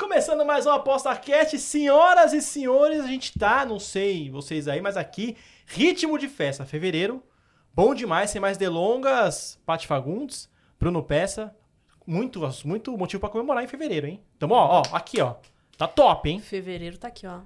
Começando mais uma aposta cast, senhoras e senhores, a gente tá, não sei vocês aí, mas aqui, ritmo de festa, fevereiro, bom demais, sem mais delongas, Paty Fagundes, Bruno Peça, muito, muito motivo pra comemorar em fevereiro, hein? Então, ó, ó, aqui, ó, tá top, hein? Fevereiro tá aqui, ó.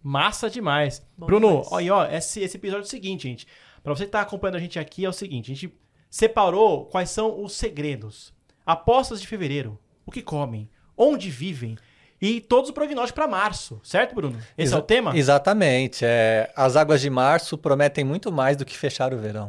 Massa demais. Bom Bruno, demais. ó, e ó, esse, esse episódio é o seguinte, gente, pra você que tá acompanhando a gente aqui, é o seguinte, a gente separou quais são os segredos, apostas de fevereiro, o que comem, onde vivem, e todos os prognósticos pra março, certo, Bruno? Esse é o Exa- tema? Exatamente. É, as águas de março prometem muito mais do que fechar o verão.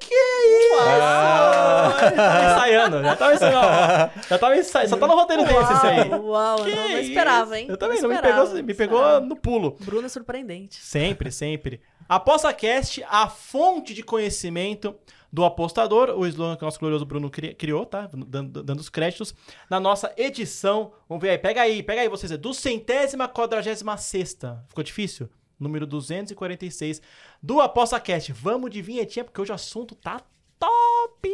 Que isso? Ah. Já tava ensaiando, já tava ensaiando. Já tava ensaiando, só tá no roteiro desse esse aí. Uau, Que não, não esperava, isso? hein? Eu também, não, me pegou, me pegou no pulo. Bruno é surpreendente. Sempre, sempre. Aposta Cast, a fonte de conhecimento do apostador, o slogan que o nosso glorioso Bruno cri- criou, tá? Dando, dando os créditos, na nossa edição. Vamos ver aí, pega aí, pega aí vocês, é do centésima quadragésima sexta. Ficou difícil? Número 246 do Aposta Cast. Vamos de vinhetinha, porque hoje o assunto tá top!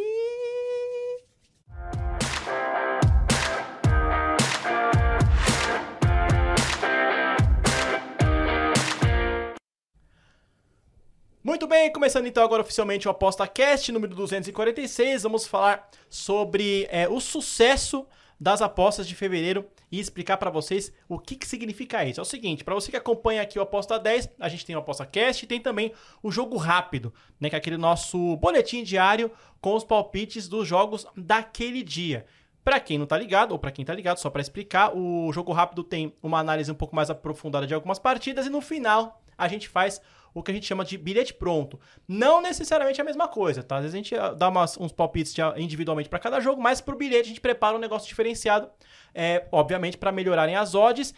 Bem, começando então agora oficialmente o Aposta Cast número 246. Vamos falar sobre é, o sucesso das apostas de fevereiro e explicar pra vocês o que, que significa isso. É o seguinte, pra você que acompanha aqui o Aposta 10, a gente tem o Aposta Cast e tem também o Jogo Rápido, né, que é aquele nosso boletim diário com os palpites dos jogos daquele dia. Pra quem não tá ligado, ou pra quem tá ligado, só pra explicar, o Jogo Rápido tem uma análise um pouco mais aprofundada de algumas partidas e no final a gente faz o que a gente chama de bilhete pronto. Não necessariamente a mesma coisa, tá? Às vezes a gente ah, dá umas- uns palpites de- individualmente para cada jogo, mas pro bilhete a gente prepara um negócio diferenciado, é, obviamente para melhorarem as odds.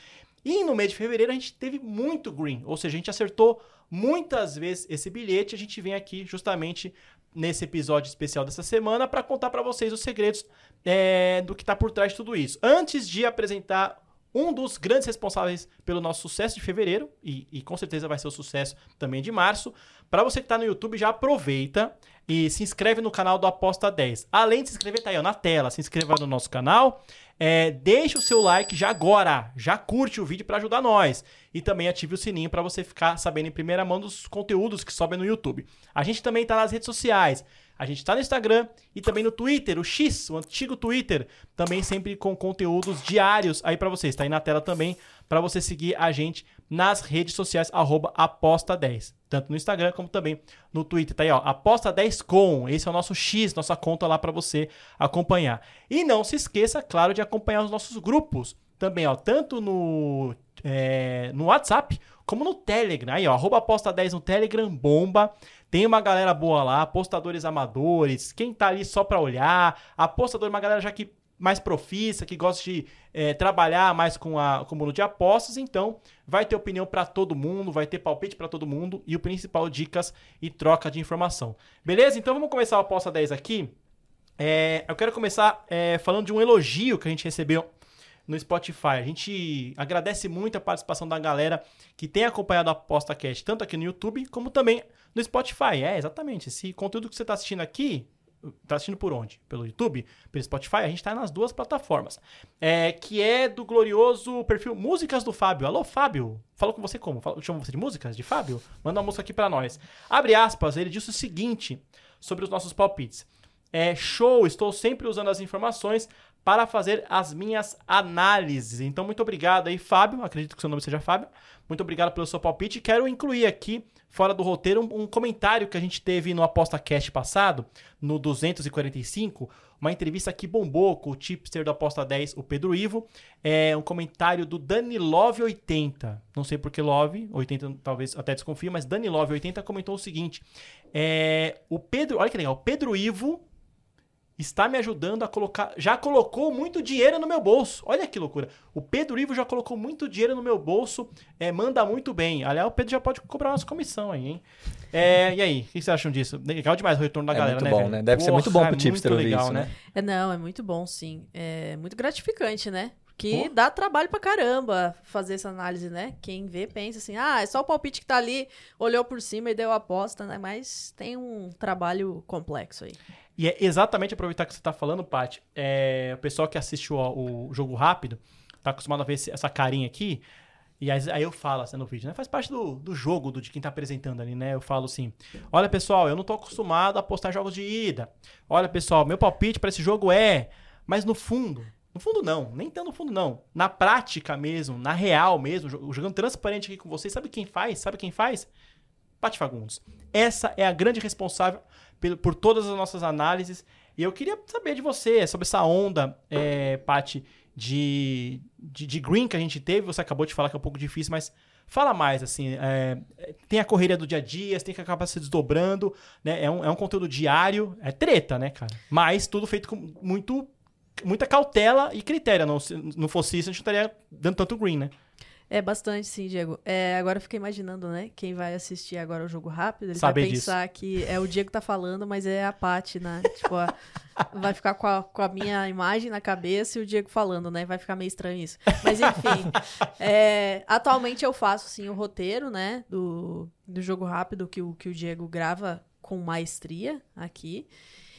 E no mês de fevereiro a gente teve muito green, ou seja, a gente acertou muitas vezes esse bilhete. A gente vem aqui justamente nesse episódio especial dessa semana para contar para vocês os segredos é, do que tá por trás de tudo isso. Antes de apresentar um dos grandes responsáveis pelo nosso sucesso de fevereiro, e, e com certeza vai ser o sucesso também de março. Para você que está no YouTube, já aproveita e se inscreve no canal do Aposta 10. Além de se inscrever, tá aí ó, na tela, se inscreva no nosso canal, é, deixa o seu like já agora, já curte o vídeo para ajudar nós. E também ative o sininho para você ficar sabendo em primeira mão dos conteúdos que sobem no YouTube. A gente também tá nas redes sociais. A gente tá no Instagram e também no Twitter, o X, o antigo Twitter, também sempre com conteúdos diários aí pra vocês. Tá aí na tela também pra você seguir a gente nas redes sociais arroba aposta10, tanto no Instagram como também no Twitter. Tá aí, ó, aposta10com. Esse é o nosso X, nossa conta lá pra você acompanhar. E não se esqueça, claro, de acompanhar os nossos grupos também, ó, tanto no é, no WhatsApp como no Telegram. Aí, ó, arroba aposta 10 no Telegram, bomba. Tem uma galera boa lá, apostadores amadores, quem tá ali só pra olhar, apostador, uma galera já que mais profissa, que gosta de é, trabalhar mais com, a, com o mundo de apostas, então vai ter opinião pra todo mundo, vai ter palpite pra todo mundo e o principal, dicas e troca de informação. Beleza? Então vamos começar o Aposta 10 aqui. É, eu quero começar é, falando de um elogio que a gente recebeu no Spotify. A gente agradece muito a participação da galera que tem acompanhado a Aposta Cast, tanto aqui no YouTube como também no Spotify. É, exatamente. Esse conteúdo que você está assistindo aqui, tá assistindo por onde? Pelo YouTube? Pelo Spotify? A gente está nas duas plataformas. É, que é do glorioso perfil Músicas do Fábio. Alô, Fábio. Falou com você como? Falou, chama você de músicas? De Fábio? Manda uma música aqui para nós. Abre aspas, ele disse o seguinte sobre os nossos palpites. É show, estou sempre usando as informações para fazer as minhas análises. Então, muito obrigado aí, Fábio. Acredito que seu nome seja Fábio. Muito obrigado pelo seu palpite. Quero incluir aqui, fora do roteiro, um, um comentário que a gente teve no Aposta Cast passado, no 245, uma entrevista que bombou com o tipster do Aposta 10, o Pedro Ivo. É um comentário do Dani Love 80. Não sei por que Love, 80 talvez até desconfio, mas Dani Love 80 comentou o seguinte: é, o Pedro, olha que legal, o Pedro Ivo está me ajudando a colocar. Já colocou muito dinheiro no meu bolso. Olha que loucura. O Pedro Ivo já colocou muito dinheiro no meu bolso. É, manda muito bem. Aliás, o Pedro já pode cobrar nossa comissão aí, hein? É, e aí, o que vocês acham disso? Legal demais o retorno da É galera, muito né? bom, velho? né? Deve ser muito bom Porra, pro é tipster muito ouvir legal, isso, né? É, não, é muito bom, sim. É muito gratificante, né? Porque Pô. dá trabalho pra caramba fazer essa análise, né? Quem vê pensa assim, ah, é só o palpite que tá ali, olhou por cima e deu a aposta, né? Mas tem um trabalho complexo aí. E é exatamente aproveitar que você está falando, Paty. É, o pessoal que assiste o, o jogo rápido, tá acostumado a ver esse- essa carinha aqui. E aí, aí eu falo assim no vídeo, né? Faz parte do, do jogo, do, de quem tá apresentando ali, né? Eu falo assim: olha, pessoal, eu não tô acostumado a apostar jogos de ida. Olha, pessoal, meu palpite pra esse jogo é. Mas no fundo, no fundo não, nem tão no fundo não. Na prática mesmo, na real mesmo, jo- jogando transparente aqui com vocês, sabe quem faz? Sabe quem faz? Pati Fagundes. Essa é a grande responsável por todas as nossas análises. E eu queria saber de você sobre essa onda, é, de, de, de green que a gente teve. Você acabou de falar que é um pouco difícil, mas fala mais, assim. é, tem a correria do dia a dia, você tem que acabar se desdobrando, né? É um, é um conteúdo diário, é treta, né, cara? Mas tudo feito com muito, muita cautela e critério. Não, se não fosse isso, a gente estaria dando tanto green, né? É bastante, sim, Diego. É, agora eu fiquei imaginando, né? Quem vai assistir agora o jogo rápido, ele Saber vai pensar que é o Diego tá falando, mas é a Paty, né? Tipo, a- vai ficar com a, com a minha imagem na cabeça e o Diego falando, né? Vai ficar meio estranho isso. Mas enfim, é, atualmente eu faço, sim, o roteiro, né? Do, do jogo rápido que o, que o Diego grava com maestria aqui.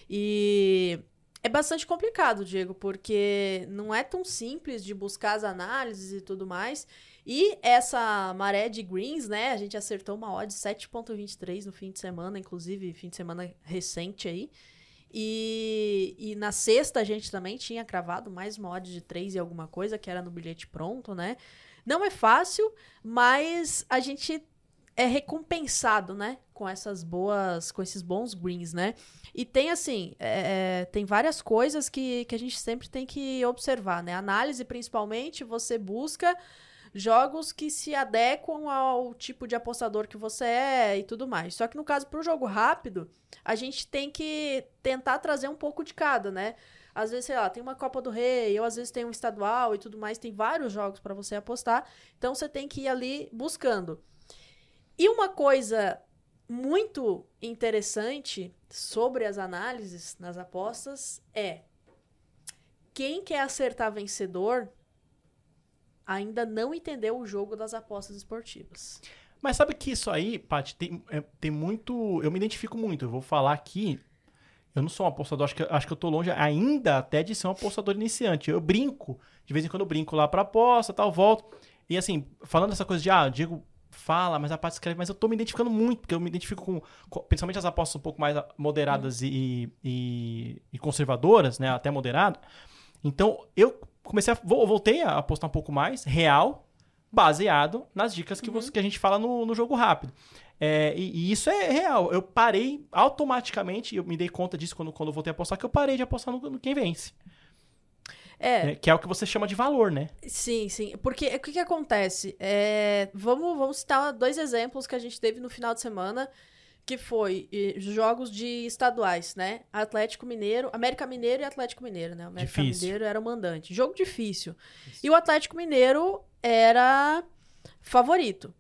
E é bastante complicado, Diego, porque não é tão simples de buscar as análises e tudo mais. E essa maré de greens, né? A gente acertou uma odd 7.23 no fim de semana, inclusive fim de semana recente aí. E, e na sexta a gente também tinha cravado mais uma odd de 3 e alguma coisa, que era no bilhete pronto, né? Não é fácil, mas a gente é recompensado, né? Com essas boas, com esses bons greens, né? E tem assim, é, é, tem várias coisas que, que a gente sempre tem que observar, né? Análise, principalmente, você busca jogos que se adequam ao tipo de apostador que você é e tudo mais. Só que no caso pro jogo rápido, a gente tem que tentar trazer um pouco de cada, né? Às vezes, sei lá, tem uma Copa do Rei, ou às vezes tem um estadual e tudo mais, tem vários jogos para você apostar. Então você tem que ir ali buscando. E uma coisa muito interessante sobre as análises nas apostas é quem quer acertar vencedor ainda não entendeu o jogo das apostas esportivas. Mas sabe que isso aí, Paty, tem, é, tem muito. Eu me identifico muito. Eu vou falar aqui. Eu não sou um apostador, acho que, acho que eu tô longe ainda até de ser um apostador iniciante. Eu brinco, de vez em quando eu brinco lá pra aposta, tal, volto. E assim, falando dessa coisa de, ah, o Diego fala, mas a Paty escreve, mas eu tô me identificando muito, porque eu me identifico com, com- principalmente as apostas um pouco mais moderadas e, e, e conservadoras, né, até moderado. Então, eu comecei a, vol- voltei a apostar um pouco mais, real, baseado nas dicas que, você, que a gente fala no, no jogo rápido. É, e, e isso é real. Eu parei automaticamente, eu me dei conta disso quando, quando eu voltei a apostar, que eu parei de apostar no, no quem vence. É, né? Que é o que você chama de valor, né? Sim, sim. Porque o que, que acontece? É, vamos, vamos citar dois exemplos que a gente teve no final de semana, que foi jogos de estaduais, né? Atlético Mineiro, América Mineiro e Atlético Mineiro, né? O América Difícil. Mineiro era o mandante. Jogo difícil. E o Atlético Mineiro era favorito.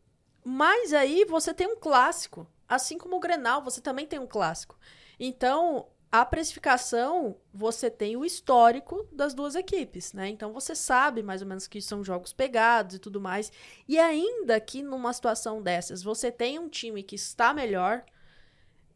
Mas aí você tem um clássico. Assim como o Grenal, você também tem um clássico. Então, a precificação, você tem o histórico das duas equipes, né? Então você sabe mais ou menos que são jogos pegados e tudo mais. E ainda que numa situação dessas, você tem um time que está melhor,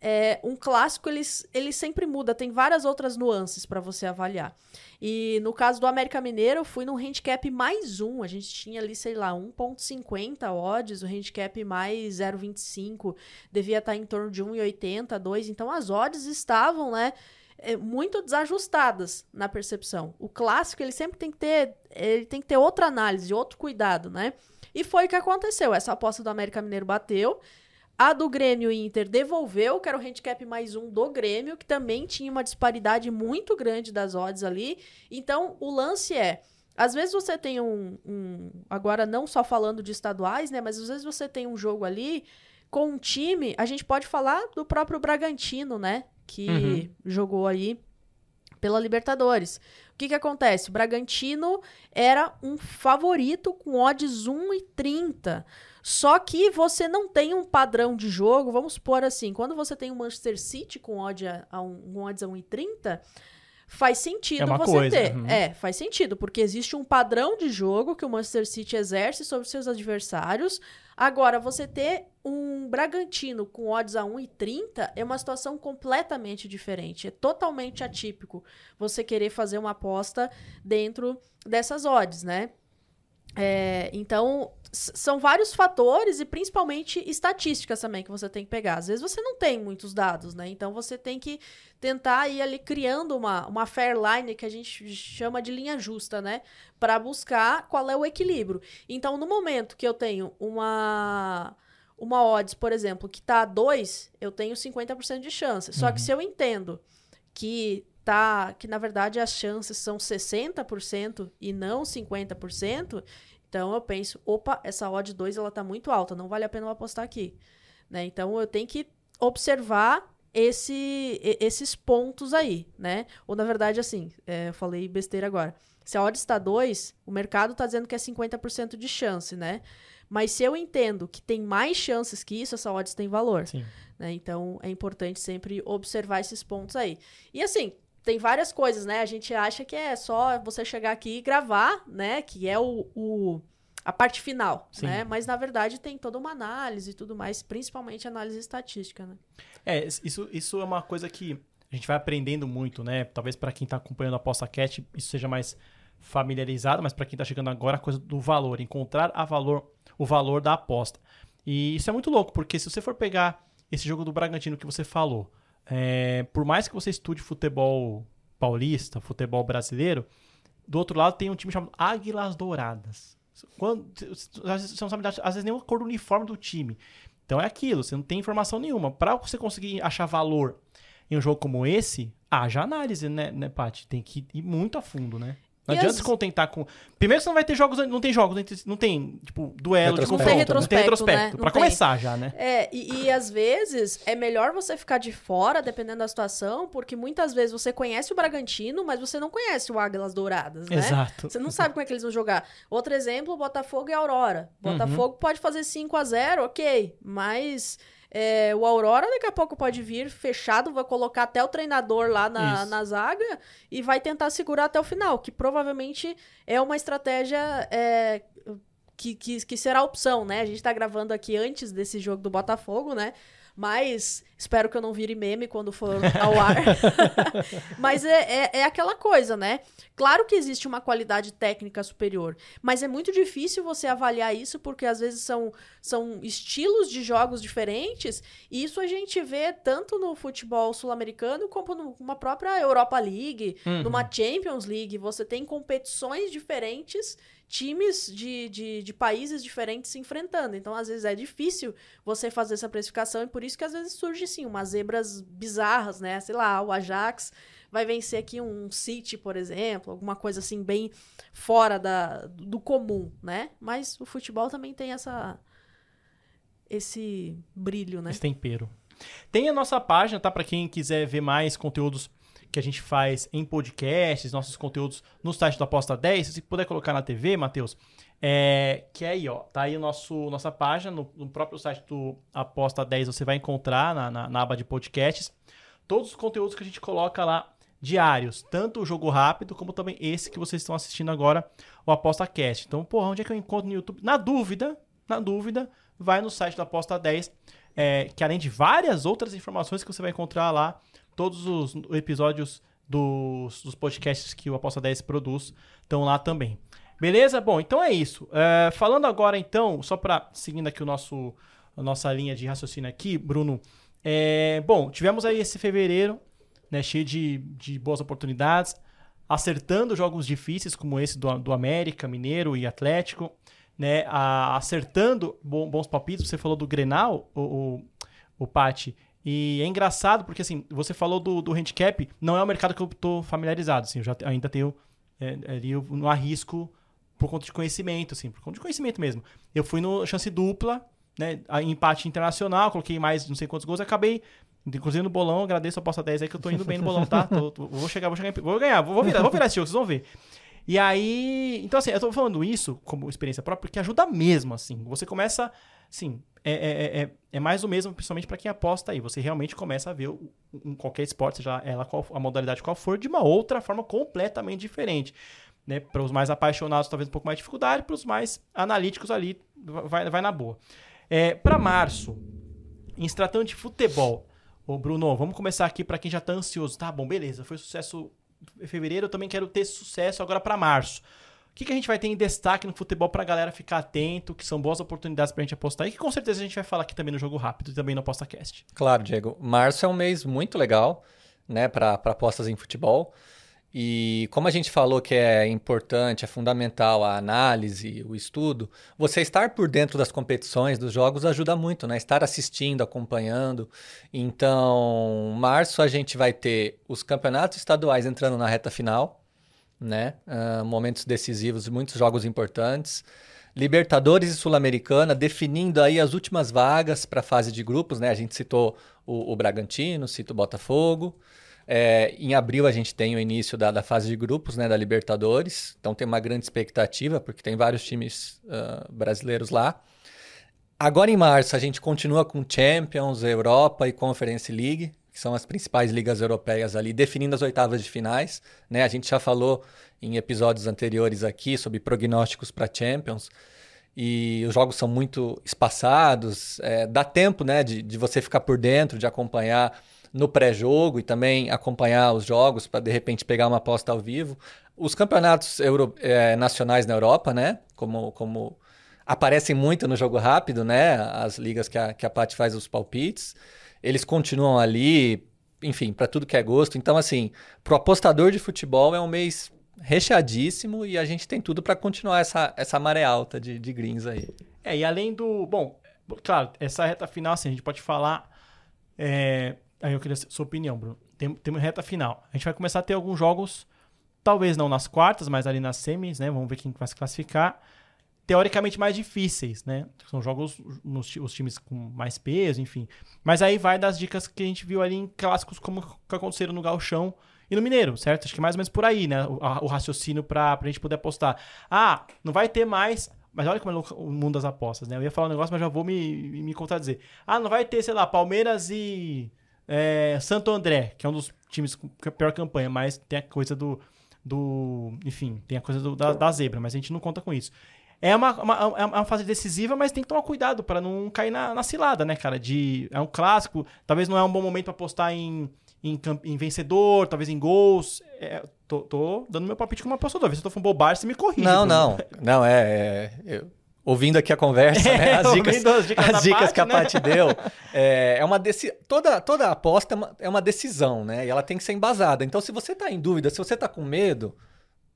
é, um clássico ele, ele sempre muda, tem várias outras nuances para você avaliar. E no caso do América Mineiro, eu fui num handicap mais um. A gente tinha ali, sei lá, 1,50 odds, o handicap mais 0,25 devia estar em torno de 1,80, 2. Então as odds estavam, né? é, muito desajustadas na percepção. O clássico ele sempre tem que ter, ele tem que ter outra análise, outro cuidado, né? E foi o que aconteceu. Essa aposta do América Mineiro bateu. A do Grêmio e Inter devolveu, que era o handicap mais um do Grêmio, que também tinha uma disparidade muito grande das odds ali. Então, o lance é. Às vezes você tem um, um. Agora, não só falando de estaduais, né? Mas às vezes você tem um jogo ali com um time. A gente pode falar do próprio Bragantino, né? Que Uhum. jogou aí pela Libertadores. O que que acontece? O Bragantino era um favorito com odds 1,30. Só que você não tem um padrão de jogo, vamos supor assim, quando você tem o Manchester City com odd a, a um, com odds a 1,30, faz sentido É você coisa, ter. uhum. É, faz sentido, porque existe um padrão de jogo que o Manchester City exerce sobre seus adversários. Agora, você ter um Bragantino com odds a 1,30 é uma situação completamente diferente. É totalmente atípico você querer fazer uma aposta dentro dessas odds, né? É, então, são vários fatores e principalmente estatísticas também que você tem que pegar. Às vezes você não tem muitos dados, né? Então você tem que tentar ir ali criando uma, uma fair line que a gente chama de linha justa, né? Para buscar qual é o equilíbrio. Então, no momento que eu tenho uma uma odds, por exemplo, que tá a 2, eu tenho 50% de chance. Só que se eu entendo que tá que na verdade as chances são 60% e não 50%, então eu penso, opa, essa odd 2 ela tá muito alta, não vale a pena eu apostar aqui, né? Então eu tenho que observar esse, esses pontos aí, né? Ou na verdade assim, é, eu falei besteira agora. Se a odd está 2, o mercado tá dizendo que é 50% de chance, né? Mas se eu entendo que tem mais chances que isso, essa odds tem valor né? Então é importante sempre observar esses pontos aí. E assim, tem várias coisas, né? A gente acha que é só você chegar aqui e gravar, né? Que é o, o- a parte final, Sim. né? Mas na verdade tem toda uma análise e tudo mais, principalmente análise estatística, né? É, isso, isso é uma coisa que a gente vai aprendendo muito, né? Talvez para quem tá acompanhando a Aposta Cat isso seja mais familiarizado, mas para quem tá chegando agora, a coisa do valor, encontrar a valor, o valor da aposta. E isso é muito louco, porque se você for pegar esse jogo do Bragantino que você falou, é, por mais que você estude futebol paulista, futebol brasileiro, do outro lado tem um time chamado Águilas Douradas. Quando, você não sabe, às vezes, nem a cor do uniforme do time. Então é aquilo, você não tem informação nenhuma. Para você conseguir achar valor em um jogo como esse, haja análise, né, né Paty? Tem que ir muito a fundo, né? Não E adianta as- se contentar com. Primeiro, você não vai ter jogos, não tem jogos, não tem, tipo, duelo de confronto. Não tem retrospecto, retrospecto. né? Não Pra tem. começar já, né? É, e, e às vezes é melhor você ficar de fora, dependendo da situação, porque muitas vezes você conhece o Bragantino, mas você não conhece o Águilas Douradas, né? Exato. Você não sabe como é que eles vão jogar. Outro exemplo, Botafogo e Aurora. Botafogo pode fazer 5 a 0 ok. Mas é, o Aurora daqui a pouco pode vir fechado, vai colocar até o treinador lá na, na zaga e vai tentar segurar até o final, que provavelmente é uma estratégia é, que, que, que será opção, né? A gente tá gravando aqui antes desse jogo do Botafogo, né? Mas espero que eu não vire meme quando for ao ar. mas é, é, é aquela coisa, né? Claro que existe uma qualidade técnica superior, mas é muito difícil você avaliar isso porque às vezes são, são estilos de jogos diferentes e isso a gente vê tanto no futebol sul-americano como numa própria Europa League, Uhum. numa Champions League. Você tem competições diferentes, times de, de, de países diferentes se enfrentando. Então, às vezes, é difícil você fazer essa precificação e por isso que às vezes surge, sim, umas zebras bizarras, né? Sei lá, o Ajax vai vencer aqui um City, por exemplo, alguma coisa assim bem fora da, do comum, né? Mas o futebol também tem essa esse brilho, né? Esse tempero. Tem a nossa página, tá? Pra quem quiser ver mais conteúdos que a gente faz em podcasts, nossos conteúdos no site do Aposta 10. Se puder colocar na TV, Matheus, é, que é aí, ó. Tá aí o nosso, nossa página, no, no próprio site do Aposta 10 você vai encontrar na, na, na aba de podcasts todos os conteúdos que a gente coloca lá diários, tanto o jogo rápido como também esse que vocês estão assistindo agora, o Aposta Cast. Então, porra, onde é que eu encontro no YouTube? Na dúvida, na dúvida, vai no site do Aposta 10, é, que além de várias outras informações que você vai encontrar lá, todos os episódios dos, dos podcasts que o Aposta 10 produz estão lá também. Beleza? Bom, então é isso. É, falando agora, então, só para seguindo aqui o nosso, a nossa linha de raciocínio aqui, Bruno. é, bom, tivemos aí esse fevereiro, né, cheio de, de boas oportunidades, acertando jogos difíceis como esse do, do América, Mineiro e Atlético, né, a- acertando bons palpites. Você falou do Grenal, o, o, o Pati, e é engraçado porque assim, você falou do, do handicap, não é um mercado que eu tô familiarizado, assim, eu já ainda tenho é, ali não arrisco por conta de conhecimento, assim, por conta de conhecimento mesmo. Eu fui no chance dupla, né, empate internacional, coloquei mais não sei quantos gols, acabei Inclusive no bolão, agradeço a aposta 10 aí que eu tô indo bem no bolão, tá? Tô- tô- vou chegar, vou chegar, vou ganhar, vou, vou virar, vou virar esse jogo, vocês vão ver. E aí, então assim, eu tô falando isso como experiência própria porque ajuda mesmo, assim. Você começa, assim, é, é, é, é mais o mesmo, principalmente pra quem aposta aí. Você realmente começa a ver um, qualquer esporte, seja ela qual, a modalidade qual for, de uma outra forma completamente diferente. Né? Para os mais apaixonados, talvez um pouco mais de dificuldade, para os mais analíticos ali, vai, vai na boa. É, para março, em se tratando de futebol, ô Bruno, vamos começar aqui para quem já tá ansioso. Tá bom, beleza, foi sucesso em fevereiro, eu também quero ter sucesso agora para março. Que, que a gente vai ter em destaque no futebol pra galera ficar atento, que são boas oportunidades pra gente apostar e que com certeza a gente vai falar aqui também no Jogo Rápido e também no ApostaCast. Claro, Diego. Março é um mês muito legal, né, para apostas em futebol. E como a gente falou que é importante, é fundamental a análise, o estudo, você estar por dentro das competições, dos jogos, ajuda muito, né? Estar assistindo, acompanhando. Então, março a gente vai ter os campeonatos estaduais entrando na reta final, né? Uh, momentos decisivos, muitos jogos importantes. Libertadores e Sul-Americana definindo aí as últimas vagas para a fase de grupos, né? A gente citou o, o Bragantino, cita o Botafogo. É, em abril a gente tem o início da, da, fase de grupos, né, da Libertadores. Então tem uma grande expectativa, porque tem vários times uh, brasileiros lá. Agora em março a gente continua com Champions, Europa e Conference League, que são as principais ligas europeias ali, definindo as oitavas de finais. Né? A gente já falou em episódios anteriores aqui sobre prognósticos para Champions. E os jogos são muito espaçados, é, dá tempo né, de, de você ficar por dentro, de acompanhar no pré-jogo e também acompanhar os jogos para de repente pegar uma aposta ao vivo. Os campeonatos euro, é, nacionais na Europa, né? Como, como aparecem muito no jogo rápido, né? As ligas que a, que a Paty faz os palpites, eles continuam ali, enfim, para tudo que é gosto. Então, assim, pro apostador de futebol é um mês recheadíssimo e a gente tem tudo para continuar essa, essa maré alta de, de greens aí. É, e além do. Bom, claro, essa reta final, assim, a gente pode falar. É, Aí eu queria sua opinião, Bruno. Tem, tem reta final. A gente vai começar a ter alguns jogos, talvez não nas quartas, mas ali nas semis, né? Vamos ver quem vai se classificar. Teoricamente mais difíceis, né? São jogos nos os times com mais peso, enfim. Mas aí vai das dicas que a gente viu ali em clássicos como que aconteceram no Galchão e no Mineiro, certo? Acho que mais ou menos por aí, né? O, a, o raciocínio pra, pra gente poder apostar. Ah, não vai ter mais mas olha como é o mundo das apostas, né? Eu ia falar um negócio, mas já vou me, me contradizer. Ah, não vai ter, sei lá, Palmeiras e é, Santo André, que é um dos times com a pior campanha, mas tem a coisa do. do enfim, tem a coisa do, da, da, zebra, mas a gente não conta com isso. É uma, uma, é uma fase decisiva, mas tem que tomar cuidado para não cair na, na, cilada, né, cara? De, é um clássico, talvez não é um bom momento para apostar em, em, em, vencedor, talvez em gols. É, tô, tô, dando meu palpite como apostador. Se eu tô falando bobagem, você me corrige. Não, não. Não, é. é eu ouvindo aqui a conversa, né? as dicas, as dicas, as dicas que a Paty né? deu. É, é uma deci... toda, toda aposta é uma, é uma, decisão, né? E ela tem que ser embasada. Então, se você está em dúvida, se você está com medo,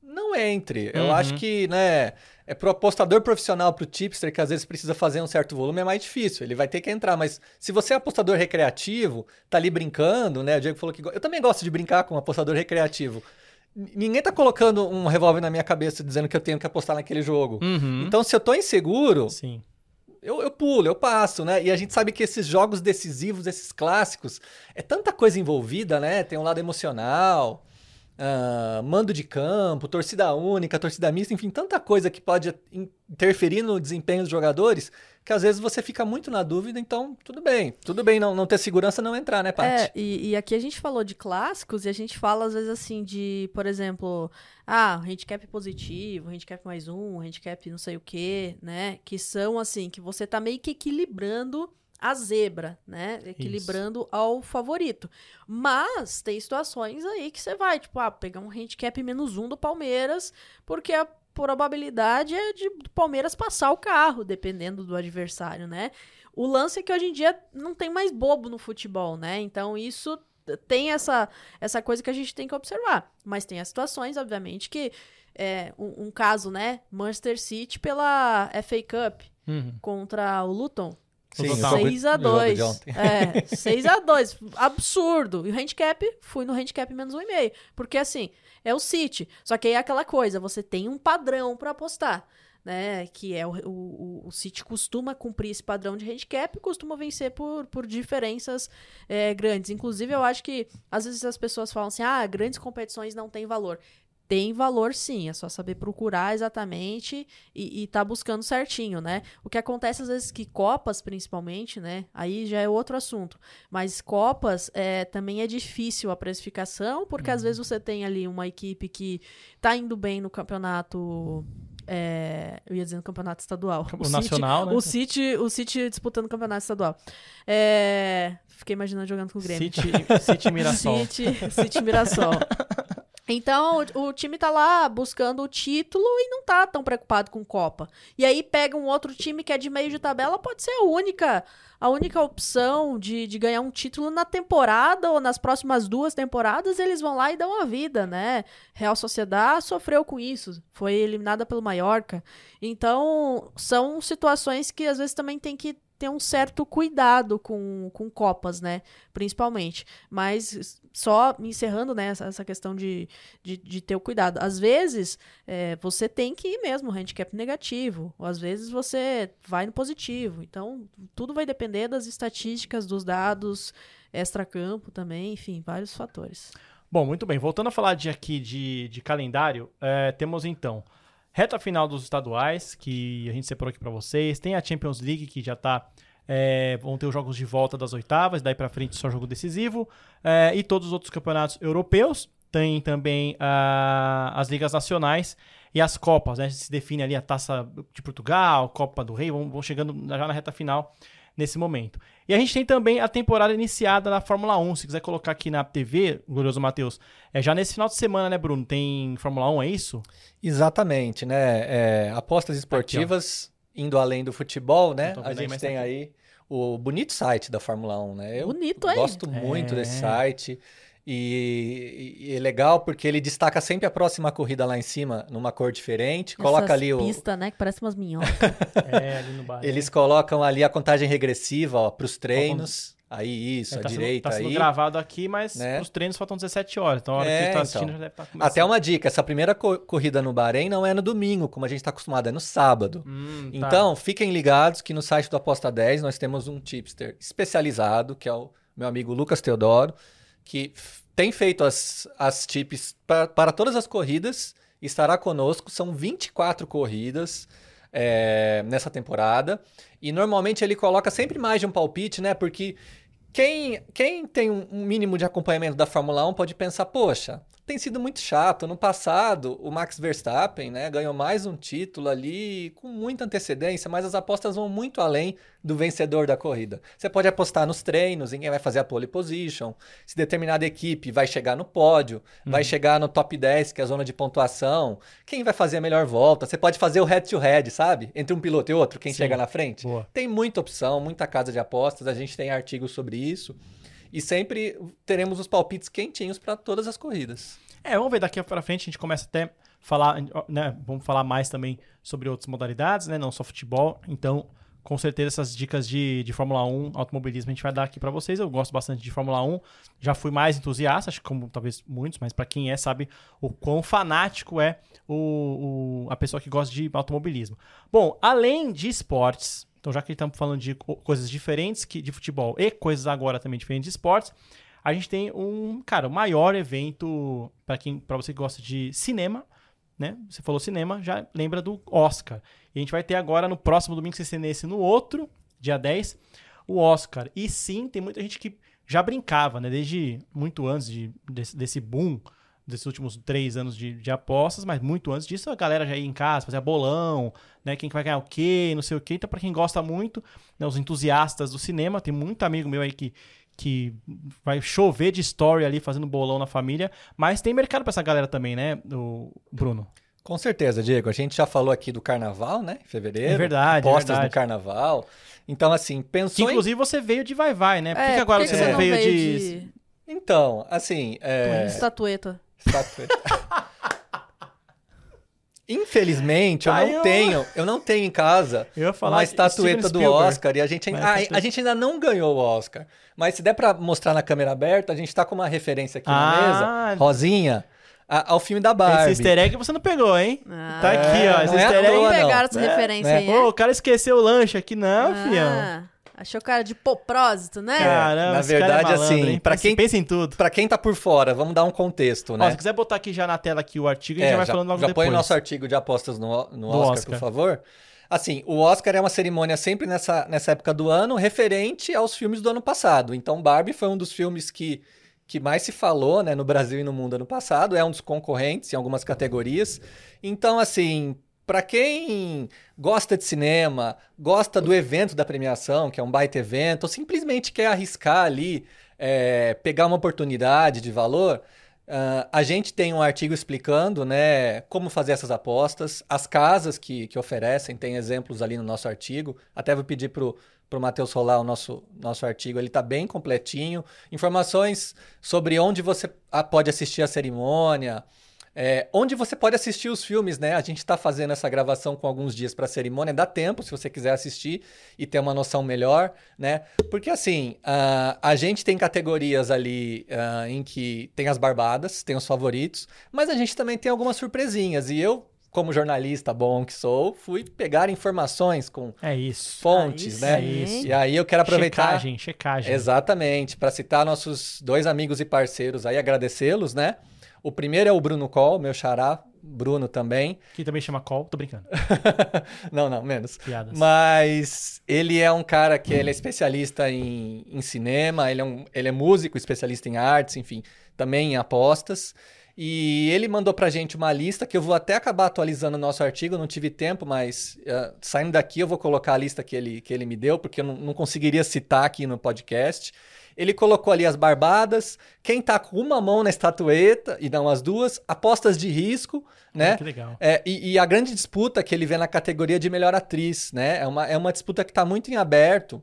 não entre. Eu uhum. acho que, né, é pro apostador profissional, pro tipster, que às vezes precisa fazer um certo volume, é mais difícil. Ele vai ter que entrar. Mas se você é apostador recreativo, tá ali brincando, né? O Diego falou que. Eu também gosto de brincar com um apostador recreativo. Ninguém tá colocando um revólver na minha cabeça dizendo que eu tenho que apostar naquele jogo. Uhum. Então, se eu tô inseguro, Sim. Eu, eu pulo, eu passo, né? E a gente sabe que esses jogos decisivos, esses clássicos, é tanta coisa envolvida, né? Tem um lado emocional, uh, mando de campo, torcida única, torcida mista, enfim, tanta coisa que pode interferir no desempenho dos jogadores que às vezes você fica muito na dúvida, então tudo bem. Tudo bem não, não ter segurança, não entrar, né, Paty? É, e, e, aqui a gente falou de clássicos e a gente fala às vezes assim de, por exemplo, ah, handicap positivo, handicap mais um, handicap não sei o quê, né? Que são assim, que você tá meio que equilibrando a zebra, né? Equilibrando Isso. ao favorito. Mas tem situações aí que você vai, tipo, ah, pegar um handicap menos um do Palmeiras, porque a probabilidade é de do Palmeiras passar o carro, dependendo do adversário, né? O lance é que hoje em dia não tem mais bobo no futebol, né? Então isso tem essa, essa coisa que a gente tem que observar. Mas tem as situações, obviamente, que é um, um caso, né? Manchester City pela FA Cup uhum. contra o Luton. Sim, 6x2. É, 6x2. Absurdo. E o handicap, fui no handicap menos 1,5. Porque assim, é o City. Só que aí é aquela coisa, você tem um padrão para apostar. Né, que é o, o, o City costuma cumprir esse padrão de handicap e costuma vencer por, por diferenças é, grandes. Inclusive, eu acho que às vezes as pessoas falam assim: ah, grandes competições não têm valor tem valor sim, é só saber procurar exatamente e, e tá buscando certinho, né? O que acontece às vezes que Copas, principalmente, né? Aí já é outro assunto. Mas Copas é, também é difícil a precificação, porque uhum. às vezes você tem ali uma equipe que tá indo bem no campeonato. É, eu ia dizer no campeonato estadual. O, o nacional, City, né? O City, o City disputando o campeonato estadual. É, fiquei imaginando jogando com o Grêmio. City, City Mirassol. City, City Mirassol. Então, o, time tá lá buscando o título e não tá tão preocupado com Copa. E aí pega um outro time que é de meio de tabela, pode ser a única, a única opção de, de ganhar um título na temporada ou nas próximas duas temporadas, eles vão lá e dão a vida, né? Real Sociedade sofreu com isso, foi eliminada pelo Mallorca. Então, são situações que às vezes também tem que ter um certo cuidado com, com Copas, né? Principalmente. Mas só encerrando né, essa, essa questão de, de, de, ter o cuidado. Às vezes, é, você tem que ir mesmo, handicap negativo. Ou às vezes você vai no positivo. Então, tudo vai depender das estatísticas, dos dados, extra-campo também, enfim, vários fatores. Bom, muito bem. Voltando a falar de aqui de, de calendário, é, temos então Reta final dos estaduais, que a gente separou aqui para vocês. Tem a Champions League, que já tá. É, vão ter os jogos de volta das oitavas, daí para frente só jogo decisivo. É, e todos os outros campeonatos europeus. Tem também uh, as ligas nacionais e as Copas, né? Se define ali a Taça de Portugal, Copa do Rei, vão, vão chegando já na reta final nesse momento. E a gente tem também a temporada iniciada na Fórmula 1. Se quiser colocar aqui na TV, glorioso Matheus, é já nesse final de semana, né, Bruno? Tem Fórmula 1, é isso? Exatamente, né? É, apostas esportivas aqui, indo além do futebol, né? A gente tem tá aí o bonito site da Fórmula 1, né? Eu Bonito, aí. gosto muito é. desse site. E, e, é legal porque ele destaca sempre a próxima corrida lá em cima, numa cor diferente. Essas coloca ali o. pista, né? Que parece umas minhocas. é, ali no bar. Eles colocam ali a contagem regressiva para os treinos. Aí, isso, é, tá a direita sendo, tá aí. sendo gravado aqui, mas né? os treinos faltam 17 horas. Então, a hora é, que você tá assistindo então. já deve estar tá começando. Até uma dica: essa primeira co corrida no Bahrein não é no domingo, como a gente está acostumado, é no sábado. Hum, tá. Então, fiquem ligados que no site do Aposta 10 nós temos um tipster especializado, que é o meu amigo Lucas Teodoro, que tem feito as, as tips pra, para todas as corridas, estará conosco. São 24 corridas é, nessa temporada. E normalmente ele coloca sempre mais de um palpite, né? Porque quem, quem tem um mínimo de acompanhamento da Fórmula 1 pode pensar, poxa, tem sido muito chato. No passado, o Max Verstappen né, ganhou mais um título ali com muita antecedência, mas as apostas vão muito além do vencedor da corrida. Você pode apostar nos treinos, em quem vai fazer a pole position, se determinada equipe vai chegar no pódio, uhum. vai chegar no top 10, que é a zona de pontuação, quem vai fazer a melhor volta. Você pode fazer o head-to-head, sabe? Entre um piloto e outro, quem Sim. chega na frente. Boa. Tem muita opção, muita casa de apostas, a gente tem artigos sobre isso. E sempre teremos os palpites quentinhos para todas as corridas. É, vamos ver daqui para frente, a gente começa até falar, né, vamos falar mais também sobre outras modalidades, né, não só futebol. Então, com certeza essas dicas de, de Fórmula 1, automobilismo a gente vai dar aqui para vocês. Eu gosto bastante de Fórmula 1. Já fui mais entusiasta, acho que como talvez muitos, mas para quem é sabe o quão fanático é o, o, a pessoa que gosta de automobilismo. Bom, além de esportes, então, já que estamos falando de coisas diferentes que de futebol e coisas agora também diferentes de esportes, a gente tem um, cara, o maior evento para quem, para você que gosta de cinema, né? Você falou cinema, já lembra do Oscar. E a gente vai ter agora no próximo domingo, se nesse no outro, dia 10, o Oscar. E sim, tem muita gente que já brincava, né? Desde muito antes de, desse, desse boom desses últimos três anos de, de, apostas, mas muito antes disso a galera já ia em casa, fazia bolão, né? Quem vai ganhar o quê, não sei o quê. Então, para quem gosta muito, né, os entusiastas do cinema, tem muito amigo meu aí que, que vai chover de story ali fazendo bolão na família, mas tem mercado para essa galera também, né, o Bruno? Com certeza, Diego. A gente já falou aqui do carnaval, né? Em fevereiro. É verdade. Apostas é no carnaval. Então, assim, pensou. Que, inclusive, em... você veio de Vai Vai, né? Por que, é, que agora você, não, não veio, veio de... de... Então, assim. É... Estatueta. Infelizmente, eu não tenho, eu não tenho em casa uma estatueta do Oscar e a gente, a, a, gente ainda não ganhou o Oscar. Mas se der para mostrar na câmera aberta, a gente tá com uma referência aqui ah, na mesa, rosinha, a, ao filme da Barbie. Esse easter egg você não pegou, hein? Ah, tá aqui, ó. Esse é easter egg. Não pegaram essa é, referência é. aí, Pô, o cara esqueceu o lanche aqui, não, ah. fião. Achou cara de propósito, né? Caramba, na verdade, é malandro, assim, para quem pensa em tudo. Para quem tá por fora, vamos dar um contexto, né? Ó, se quiser botar aqui já na tela aqui o artigo, a gente é, já vai já, falando logo já depois. põe o nosso artigo de apostas no, no Oscar, Oscar, por favor. Assim, o Oscar é uma cerimônia sempre nessa, nessa época do ano, referente aos filmes do ano passado. Então, Barbie foi um dos filmes que, que mais se falou né, no Brasil e no mundo ano passado. É um dos concorrentes em algumas categorias. Então, assim, para quem gosta de cinema, gosta do evento da premiação, que é um baita evento, ou simplesmente quer arriscar ali, é, pegar uma oportunidade de valor, Uh, a gente tem um artigo explicando né, como fazer essas apostas. As casas que, que oferecem, tem exemplos ali no nosso artigo. Até vou pedir para o Matheus rolar o nosso, nosso artigo. Ele está bem completinho. Informações sobre onde você pode assistir a cerimônia, é, onde você pode assistir os filmes, né? A gente está fazendo essa gravação com alguns dias para a cerimônia, dá tempo se você quiser assistir e ter uma noção melhor, né? Porque assim, uh, a gente tem categorias ali uh, em que tem as barbadas, tem os favoritos, mas a gente também tem algumas surpresinhas. E eu como jornalista bom que sou, fui pegar informações com é isso. fontes, né? É isso. E aí eu quero aproveitar. Checagem, checagem. Exatamente, para citar nossos dois amigos e parceiros aí, agradecê-los, né? O primeiro é o Bruno Col, meu xará, Bruno também. Que também chama Col, tô brincando. não, não, menos. Piadas. Mas ele é um cara que ele é especialista em, em cinema, ele é, um, ele é músico, especialista em artes, enfim, também em apostas. E ele mandou pra gente uma lista que eu vou até acabar atualizando o nosso artigo, não tive tempo, mas uh, saindo daqui eu vou colocar a lista que ele, que ele me deu, porque eu não, não conseguiria citar aqui no podcast. Ele colocou ali as barbadas, quem tá com uma mão na estatueta, e não as duas, apostas de risco, né? Que legal. É, e, e, a grande disputa que ele vê na categoria de melhor atriz, né? É uma, é uma disputa que está muito em aberto.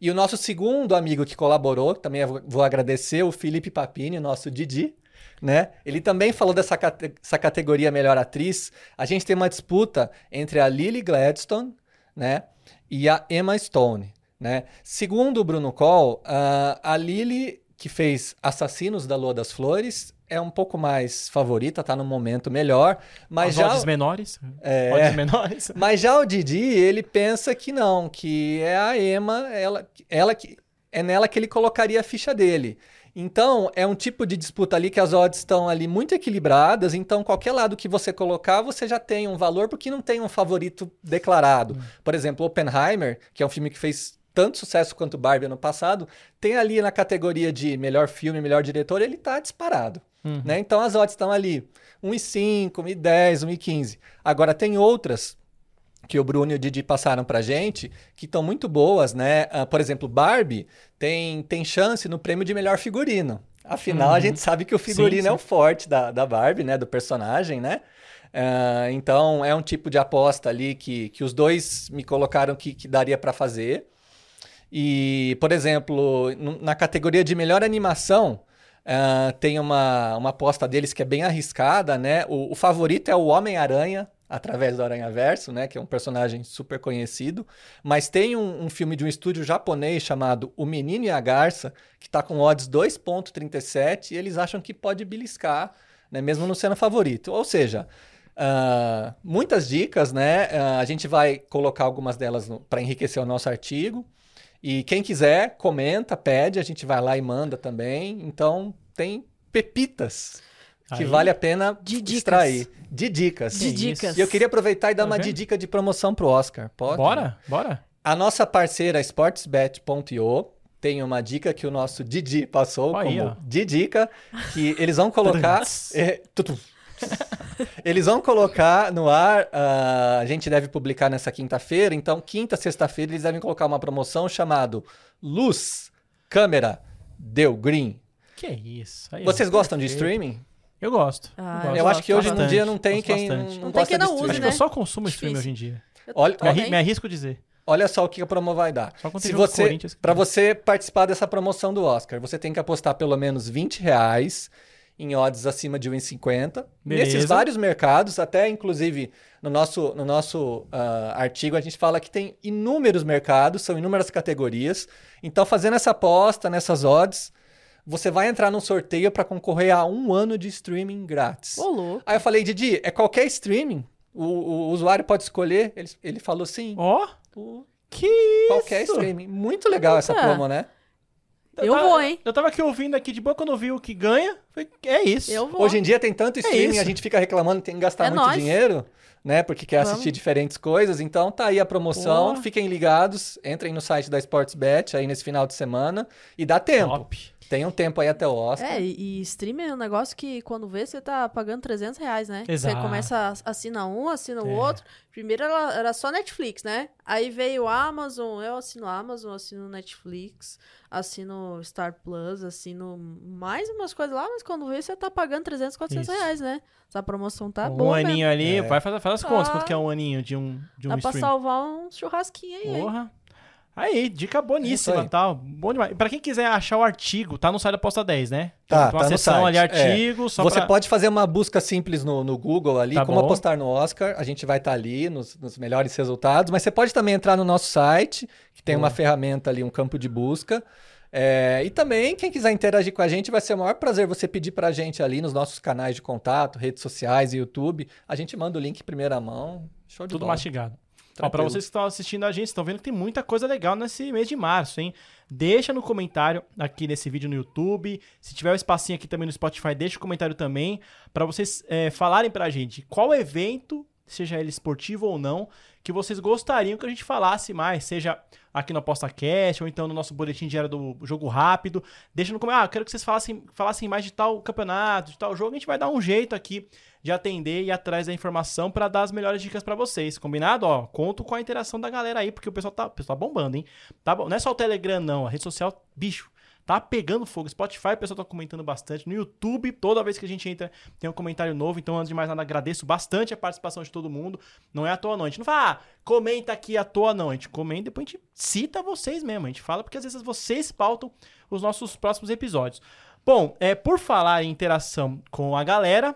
E o nosso segundo amigo que colaborou, também vou agradecer, o Felipe Papini, nosso Didi, né? Ele também falou dessa cate categoria melhor atriz. A gente tem uma disputa entre a Lily Gladstone, né? E a Emma Stone. Né? Segundo o Bruno Coll, uh, a Lily, que fez Assassinos da Lua das Flores, é um pouco mais favorita, tá no momento melhor. Mas As já. odds menores. É, odds menores. Mas já o Didi, ele pensa que não, que é a Emma, ela, ela que. É nela que ele colocaria a ficha dele. Então, é um tipo de disputa ali que as odds estão ali muito equilibradas. Então, qualquer lado que você colocar, você já tem um valor, porque não tem um favorito declarado. Hum. Por exemplo, Oppenheimer, que é um filme que fez tanto sucesso quanto Barbie ano passado, tem ali na categoria de melhor filme, melhor diretor, ele tá disparado. Uhum. Né? Então as odds estão ali 1,5, 1,10, 1,15. Agora tem outras que o Bruno e o Didi passaram pra gente, que estão muito boas, né? Uh, por exemplo, Barbie tem, tem chance no prêmio de melhor figurino. Afinal, uhum. a gente sabe que o figurino sim, sim. é o forte da, da Barbie, né? Do personagem, né? Uh, então, é um tipo de aposta ali que, que os dois me colocaram que, que daria para fazer. E, por exemplo, na categoria de melhor animação, uh, tem uma, uma aposta deles que é bem arriscada, né? O, o favorito é o Homem-Aranha, através do Aranha Verso, né? Que é um personagem super conhecido. Mas tem um, um filme de um estúdio japonês chamado O Menino e a Garça, que está com odds 2.37 e eles acham que pode beliscar, né? Mesmo não sendo favorito. Ou seja, uh, muitas dicas, né? Uh, a gente vai colocar algumas delas para enriquecer o nosso artigo. E quem quiser, comenta, pede, a gente vai lá e manda também. Então, tem pepitas que Aí. vale a pena de extrair. De dicas. De dicas. E eu queria aproveitar e dar tá uma de dica de promoção pro Oscar. Pode? Bora, bora. A nossa parceira sportsbet.io tem uma dica que o nosso Didi passou Aí, como ó. de dica, que eles vão colocar... é, Eles vão colocar no ar, uh, a gente deve publicar nessa quinta-feira, então quinta, sexta-feira eles devem colocar uma promoção chamado Luz, Câmera, Deu Green. Que isso? Aí, Vocês gostam de streaming? Eu gosto. Ah, eu, gosto. eu acho que hoje no dia não tem quem não, não tem quem não use, Acho né? que eu só consumo streaming hoje em dia. Olha, me, me arrisco dizer. Olha só o que a promo vai dar. Se você, para você participar dessa promoção do Oscar, você tem que apostar pelo menos 20 reais em odds acima de 1,50. Nesses vários mercados, até inclusive no nosso, no nosso uh, artigo, a gente fala que tem inúmeros mercados, são inúmeras categorias. Então, fazendo essa aposta nessas odds, você vai entrar num sorteio para concorrer a um ano de streaming grátis. Ô, Aí eu falei, Didi, é qualquer streaming? O, o usuário pode escolher? Ele, ele falou sim. Ó! Oh, que Qualquer streaming. Muito legal Eita. essa promo, né? Eu, tava, vou, hein? Eu tava aqui ouvindo aqui de boa quando eu vi o que ganha. Falei, é isso. Eu vou. Hoje em dia tem tanto é streaming, é a gente fica reclamando que tem que gastar é muito nóis. dinheiro, né? Porque quer Vamos. assistir diferentes coisas. Então tá aí a promoção. Fiquem ligados, entrem no site da Sportsbet aí nesse final de semana e dá tempo. Top. Tem um tempo aí até o Oscar. É, e, e streaming é um negócio que quando vê, você tá pagando 300 reais, né? Exato. Você começa a assinar um, assina o É. outro. Primeiro era, era só Netflix, né? Aí veio o Amazon, eu assino Amazon, assino Netflix, assino Star Plus, assino mais umas coisas lá, mas quando vê, você tá pagando 300, 400 Isso. reais, né? Essa promoção tá um boa aninho ali, É. vai fazer, faz as contas, Ah. quanto que é um aninho de um, de um Dá pra stream. salvar um churrasquinho aí? Porra. Aí, dica boníssima, É aí. tal. Bom demais. Pra quem quiser achar o artigo, tá no site da Posta 10, né? Tá, Tem uma tá no site. ali, É. artigo, só Você pra... pode fazer uma busca simples no, no Google ali, Tá como bom. apostar no Oscar. A gente vai estar ali nos, nos melhores resultados. Mas você pode também entrar no nosso site, que tem Boa. uma ferramenta ali, um campo de busca. É, e também, quem quiser interagir com a gente, vai ser o maior prazer você pedir pra gente ali nos nossos canais de contato, redes sociais e YouTube. A gente manda o link em primeira mão. Show de Tudo bola. mastigado. Ó, pra Tranquilo. vocês que estão assistindo a gente, estão vendo que tem muita coisa legal nesse mês de março, hein? Deixa no comentário aqui nesse vídeo no YouTube. Se tiver um espacinho aqui também no Spotify, deixa o comentário também. Pra vocês é, falarem pra gente qual evento, seja ele esportivo ou não, que vocês gostariam que a gente falasse mais, seja aqui no ApostaCast ou então no nosso boletim diário do Jogo Rápido. Deixa no comentário. Ah, quero que vocês falassem, falassem mais de tal campeonato, de tal jogo. A gente vai dar um jeito aqui de atender e ir atrás da informação pra dar as melhores dicas pra vocês. Combinado? Ó, conto com a interação da galera aí, porque o pessoal tá, o pessoal tá bombando, hein? Tá bom. Não é só o Telegram, não. A rede social, bicho. Tá pegando fogo. Spotify, o pessoal tá comentando bastante. No YouTube, toda vez que a gente entra, tem um comentário novo. Então, antes de mais nada, agradeço bastante a participação de todo mundo. Não é à toa, não. A gente não fala, ah, comenta aqui à toa, não. A gente comenta e depois a gente cita vocês mesmo. A gente fala porque às vezes vocês pautam os nossos próximos episódios. Bom, é, por falar em interação com a galera,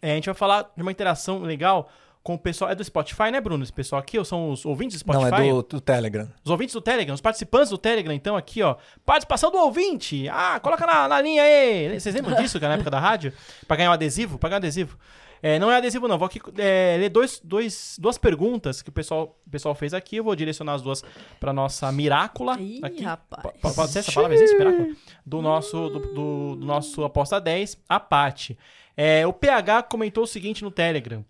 é, a gente vai falar de uma interação legal com o pessoal. É do Spotify, né, Bruno? Esse pessoal aqui, ou são os ouvintes do Spotify? Não, é do, do Telegram. Os ouvintes do Telegram, os participantes do Telegram, então, aqui, ó. Participação do ouvinte. Ah, coloca na, na linha aí. Vocês lembram disso, cara, na época da rádio? Pra ganhar um adesivo? Pra ganhar um adesivo. É, não é adesivo, não. Vou aqui é, ler dois, dois, duas perguntas que o pessoal, o pessoal fez aqui. Eu vou direcionar as duas pra nossa Mirácula. Ih, aqui. rapaz. P- Pode ser essa palavra? Existe Mirácula? Do nosso, do, do- do nosso Aposta 10, a Paty. É, o PH comentou o seguinte no Telegram.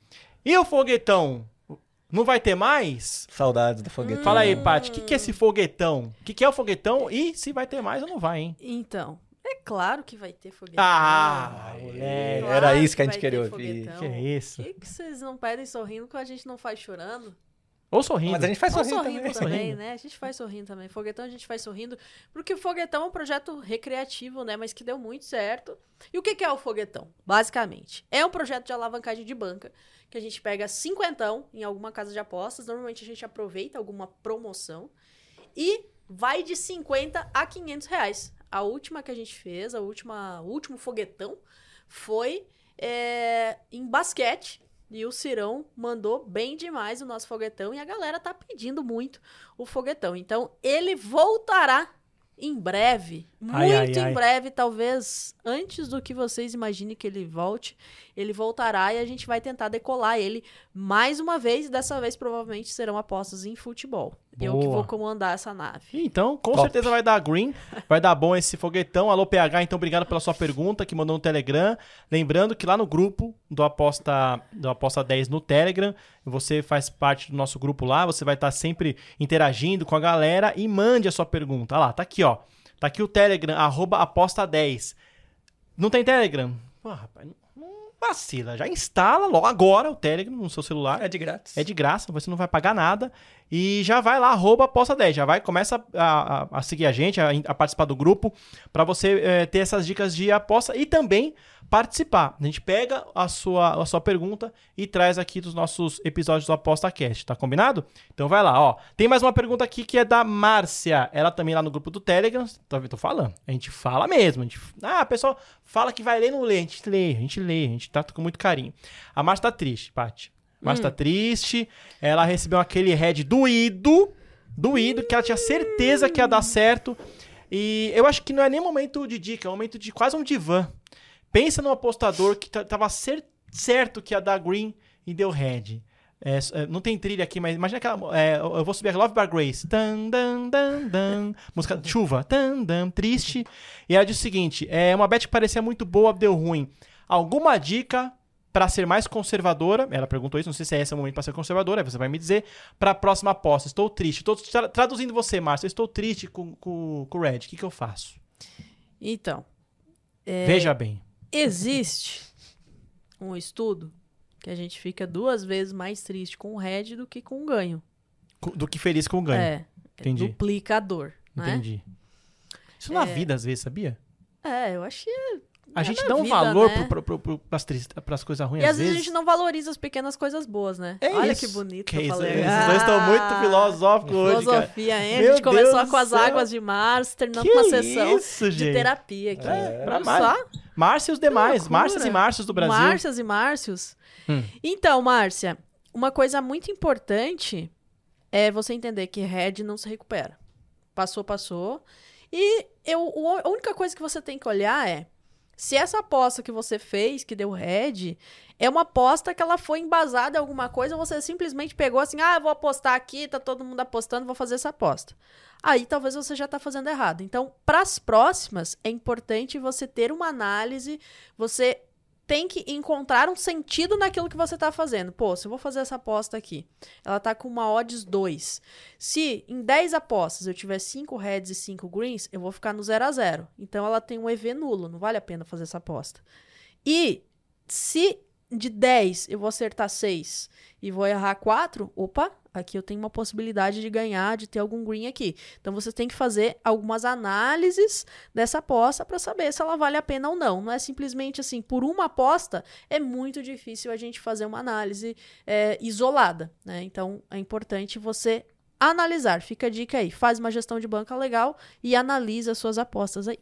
E o foguetão? Não vai ter mais? Saudades do foguetão. Fala aí, Paty, o que, que é esse foguetão? O que, que é o foguetão e se vai ter mais ou não vai, hein? Então, é claro que vai ter foguetão. Ah, Aê, moleque. Era isso que a gente queria ouvir. foguetão. Que é isso? Por que, que vocês não pedem sorrindo que a gente não faz chorando? Ou sorrindo. Mas a gente faz sorrindo sorrindo também. também, Sorrindo. né? A gente faz sorrindo também. Foguetão a gente faz sorrindo. Porque o Foguetão é um projeto recreativo, né? Mas que deu muito certo. E o que, que é o Foguetão? Basicamente, é um projeto de alavancagem de banca que a gente pega cinquentão em alguma casa de apostas. Normalmente a gente aproveita alguma promoção e vai de 50 a 500 reais. A última que a gente fez, a última, o último foguetão, foi é, em basquete. E o Cirão mandou bem demais o nosso foguetão e a galera tá pedindo muito o foguetão. Então ele voltará em breve, Ai, muito ai, ai. em breve, talvez antes do que vocês imaginem que ele volte, ele voltará e a gente vai tentar decolar ele mais uma vez. Dessa vez provavelmente serão apostas em futebol. Eu que Boa. vou comandar essa nave. Então, com Top. certeza vai dar green, vai dar bom esse foguetão. Alô, PH, então obrigado pela sua pergunta que mandou no Telegram. Lembrando que lá no grupo do Aposta, do Aposta 10 no Telegram, você faz parte do nosso grupo lá, você vai estar sempre interagindo com a galera e mande a sua pergunta. Olha lá, tá aqui, ó. Tá aqui o Telegram, arroba aposta 10. Não tem Telegram? Pô, rapaz, não vacila. Já instala logo agora o Telegram no seu celular. É de grátis. É de graça, você não vai pagar nada. E já vai lá, arroba aposta 10. Já vai, começa a, a- a seguir a gente, a, a participar do grupo, para você eh, ter essas dicas de aposta e também participar. A gente pega a sua, a sua pergunta e traz aqui dos nossos episódios do Aposta Cast, tá combinado? Então vai lá, ó. Tem mais uma pergunta aqui que é da Márcia. Ela também lá no grupo do Telegram. Tá, tô falando. A gente fala mesmo. A gente, ah, a pessoa fala que vai ler, não lê. A gente lê, a gente lê, a gente trata com muito carinho. A Márcia tá triste, Paty. Márcia tá triste. Ela recebeu aquele head doído. Doído, que ela tinha certeza que ia dar certo. E eu acho que não é nem momento de dica, é um momento de quase um divã. Pensa num apostador que tá- tava cer- certo que ia dar green e deu red. É, é, não tem trilha aqui, mas imagina aquela. é, eu vou subir a Love Bar Grace. Tan, dan, dan, dan. Música de chuva. Tan, dan, triste. E ela diz o seguinte: é uma bet que parecia muito boa, deu ruim. Alguma dica pra ser mais conservadora? Ela perguntou isso, não sei se é esse o momento pra ser conservadora, aí você vai me dizer. Pra próxima aposta. Estou triste. Estou tra- traduzindo você, Márcio. Estou triste com, com, com o Red. O que, que eu faço? Então, Veja bem. Existe um estudo que a gente fica duas vezes mais triste com o red do que com o ganho. Do que feliz com o ganho. É, Entendi. duplica a dor, né? Entendi. Isso na vida, às vezes, sabia? É, eu acho que A É gente dá um vida, valor né? pro, pro, pro, pras, pras coisas ruins, E às às vezes a vezes. gente não valoriza as pequenas coisas boas, né? É Olha isso. que bonito Que isso, falei. estão muito filosóficos hoje. Filosofia, hein? A Meu gente começou Deus com do as águas de março, terminando Que com uma sessão isso, de gente? terapia aqui. É, pra mais. Márcia e os demais. Márcias e Márcios do Brasil. Márcias e Márcios. Hum. Então, Márcia, uma coisa muito importante é você entender que Red não se recupera. Passou, passou. E eu, a única coisa que você tem que olhar é se essa aposta que você fez, que deu Red, é uma aposta que ela foi embasada em alguma coisa, você simplesmente pegou assim, ah, vou apostar aqui, tá todo mundo apostando, vou fazer essa aposta. Aí talvez você já tá fazendo errado. Então, para as próximas, é importante você ter uma análise, você tem que encontrar um sentido naquilo que você tá fazendo. Pô, se eu vou fazer essa aposta aqui, ela tá com uma odds 2. Se em 10 apostas eu tiver 5 reds e 5 greens, eu vou ficar no 0 a 0. Então ela tem um EV nulo, não vale a pena fazer essa aposta. E se de 10 eu vou acertar 6 e vou errar 4, opa, aqui eu tenho uma possibilidade de ganhar, de ter algum green aqui. Então você tem que fazer algumas análises dessa aposta para saber se ela vale a pena ou não. Não é simplesmente assim, por uma aposta é muito difícil a gente fazer uma análise é, isolada, né? Então é importante você analisar. Fica a dica aí, faz uma gestão de banca legal e analisa as suas apostas aí.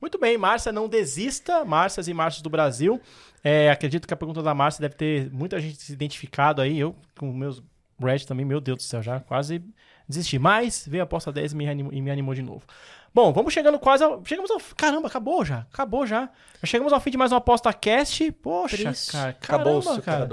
Muito bem, Márcia, não desista. Márcias e Márcios do Brasil. É, acredito que a pergunta da Márcia deve ter muita gente se identificado aí. Eu, com meus Red também, meu Deus do céu, já quase desisti. Mas veio a aposta 10 e me animou, e me animou de novo. Bom, vamos chegando quase ao. Chegamos ao. Caramba, acabou já. Acabou já. Já chegamos ao fim de mais uma aposta cast. Poxa, Triste. cara. Acabou Caramba, cara.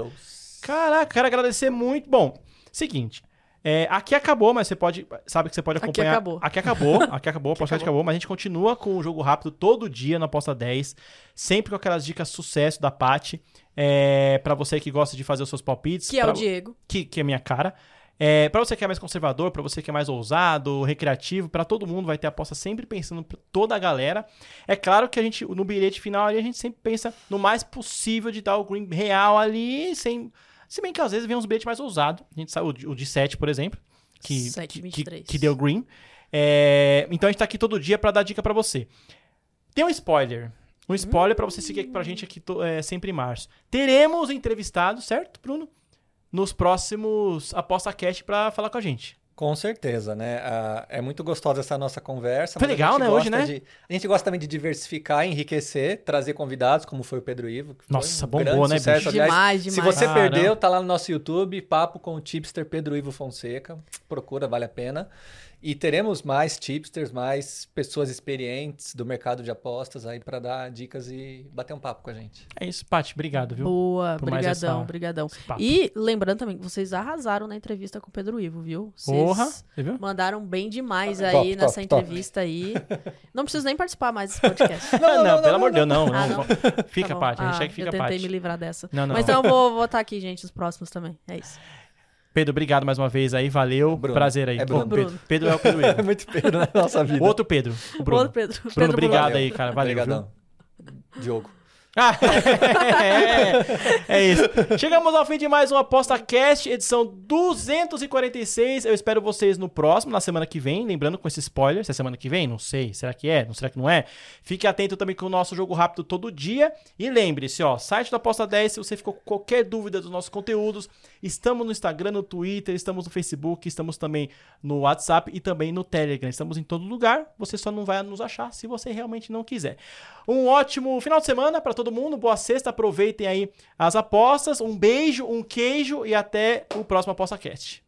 Caraca, quero agradecer muito. Bom, seguinte. É, aqui acabou, mas você pode. Sabe que você pode Aqui acompanhar. acabou. Aqui acabou. Aqui acabou, a aposta acabou. acabou, mas a gente continua com o jogo rápido todo dia na aposta 10. Sempre com aquelas dicas sucesso da Paty. É, para você que gosta de fazer os seus palpites. Que é pra- o Diego. que, que é minha cara. É, para você que é mais conservador, para você que é mais ousado, recreativo, para todo mundo vai ter aposta sempre pensando pra toda a galera. É claro que a gente no bilhete final ali a gente sempre pensa no mais possível de dar o green real ali, sem se bem que às vezes vem uns bilhetes mais ousados. A gente sabe o de- o de 7, por exemplo, que 7,23. que, que deu green. É, então a gente tá aqui todo dia para dar dica para você. Tem um spoiler. Um spoiler pra você seguir aqui pra gente aqui é, sempre em março. Teremos entrevistados, certo, Bruno? Nos próximos Aposta Cast pra falar com a gente. Com certeza, né? Ah, é muito gostosa essa nossa conversa. Foi legal, gente né, hoje, né? de- a gente gosta também de diversificar, enriquecer, trazer convidados, como foi o Pedro Ivo. Nossa, um bombou, né, sucesso. bicho? Aliás, demais, Se demais. você Caramba. perdeu, tá lá no nosso YouTube, Papo com o tipster Pedro Ivo Fonseca. Procura, vale a pena. E teremos mais tipsters, mais pessoas experientes do mercado de apostas aí para dar dicas e bater um papo com a gente. É isso, Paty. Obrigado, viu? Boa, por mais brigadão, essa- brigadão. esse papo. E lembrando também que vocês arrasaram na entrevista com o Pedro Ivo, viu? Vocês Porra, você viu? mandaram bem demais Top, aí top, nessa top. entrevista aí. Não preciso nem participar mais desse podcast. Não, não, pelo amor de Deus, não. Ah, não. não? Fica, Tá. Paty. A Ah, hashtag fica, Eu tentei Paty. me livrar dessa. Não, não. Mas então eu vou estar aqui, gente, os próximos também. É isso. Pedro, obrigado mais uma vez aí. Valeu. Bruno. Prazer aí. É Bruno. Pedro. Bruno. Pedro é o Pedro É muito Pedro na nossa vida. Outro Pedro. O Bruno. Outro Pedro. Bruno, Pedro obrigado Valeu. aí, cara. Valeu. viu? Obrigadão. Diogo. É, é isso. Chegamos ao fim de mais um Aposta Cast, edição 246. Eu espero vocês no próximo, na semana que vem. Lembrando com esse spoiler, se é semana que vem, não sei. Será que é? Não será que não é? Fique atento também com o nosso jogo rápido todo dia. E lembre-se, ó, site do Aposta 10, se você ficou com qualquer dúvida dos nossos conteúdos, estamos no Instagram, no Twitter, estamos no Facebook, estamos também no WhatsApp e também no Telegram. Estamos em todo lugar. Você só não vai nos achar se você realmente não quiser. Um ótimo final de semana para todo mundo. Boa sexta. Aproveitem aí as apostas. Um beijo, um queijo e até o próximo Aposta Cast.